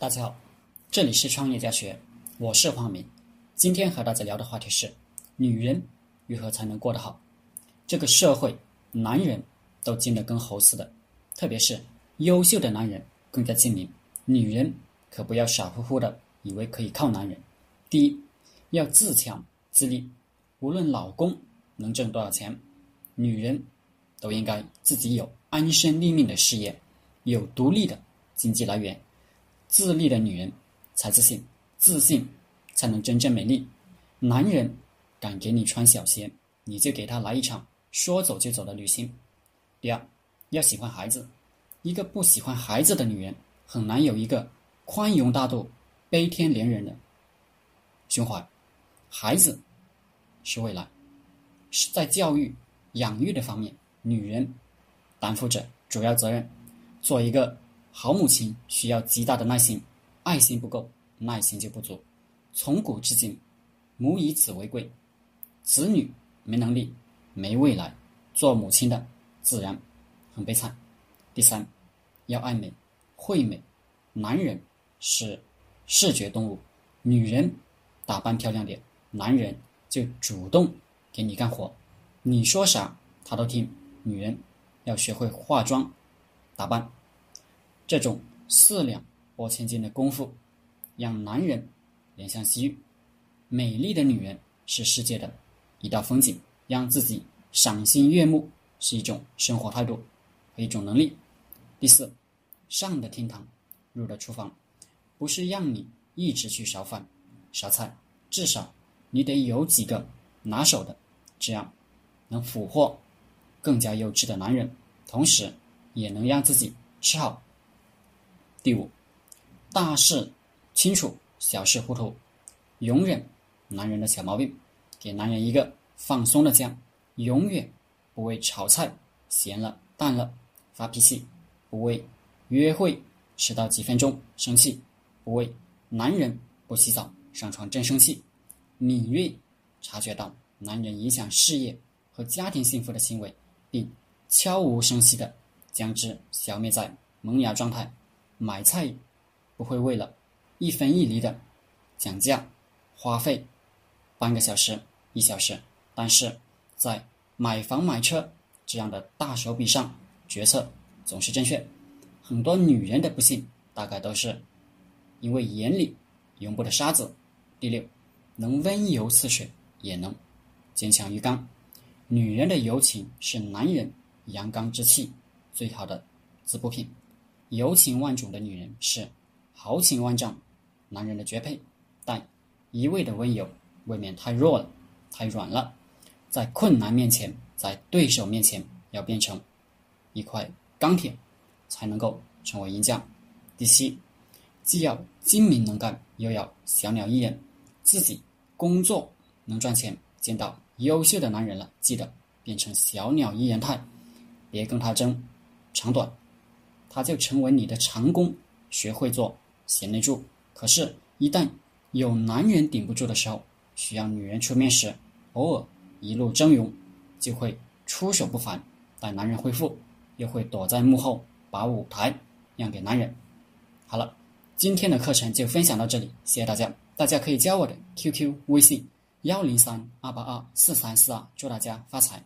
大家好，这里是创业家学，我是黄明。今天和大家聊的话题是：女人如何才能过得好？这个社会，男人都精得跟猴似的，特别是优秀的男人更加精明。女人可不要傻乎乎的以为可以靠男人。第一，要自强自立，无论老公能挣多少钱，女人都应该自己有安身立命的事业，有独立的经济来源。自立的女人才自信，自信才能真正美丽。男人敢给你穿小鞋，你就给他来一场说走就走的旅行。第二，要喜欢孩子。一个不喜欢孩子的女人，很难有一个宽容大度、悲天怜人的胸怀。孩子是未来，是在教育、养育的方面，女人担负着主要责任。做一个。好母亲需要极大的耐心，爱心不够，耐心就不足。从古至今，母以子为贵，子女没能力、没未来，做母亲的自然很悲惨。第三，要爱美、会美。男人是视觉动物，女人打扮漂亮点，男人就主动给你干活，你说啥他都听。女人要学会化妆、打扮。这种四两拨千斤的功夫，让男人怜香惜玉。美丽的女人是世界的一道风景，让自己赏心悦目是一种生活态度和一种能力。第四，上的厅堂，入的厨房，不是让你一直去烧饭、烧菜，至少你得有几个拿手的，这样能俘获更加优质的男人，同时也能让自己吃好。第五，大事清楚，小事糊涂，容忍男人的小毛病，给男人一个放松的家，永远不为炒菜咸了淡了发脾气，不为约会迟到几分钟生气，不为男人不洗澡上床真生气。敏锐察觉到男人影响事业和家庭幸福的行为，并悄无声息的将之消灭在萌芽状态。买菜不会为了一分一厘的讲价花费半个小时一小时，但是在买房买车这样的大手笔上决策总是正确。很多女人的不幸大概都是因为眼里容不得沙子。第六，能温柔似水，也能坚强如刚。女人的柔情是男人阳刚之气最好的滋补品。柔情万种的女人是豪情万丈男人的绝配，但一味的温柔未免太弱了，太软了。在困难面前，在对手面前，要变成一块钢铁，才能够成为赢家。第七，既要精明能干，又要小鸟依人，自己工作能赚钱，见到优秀的男人了，记得变成小鸟依人态，别跟他争长短。他就成为你的长工，学会做贤内助。可是，一旦有男人顶不住的时候，需要女人出面时，偶尔一路峥嵘，就会出手不凡。待男人恢复，又会躲在幕后，把舞台让给男人。好了，今天的课程就分享到这里，谢谢大家。大家可以加我的 QQ 微信：幺零三二八二四三四二，祝大家发财。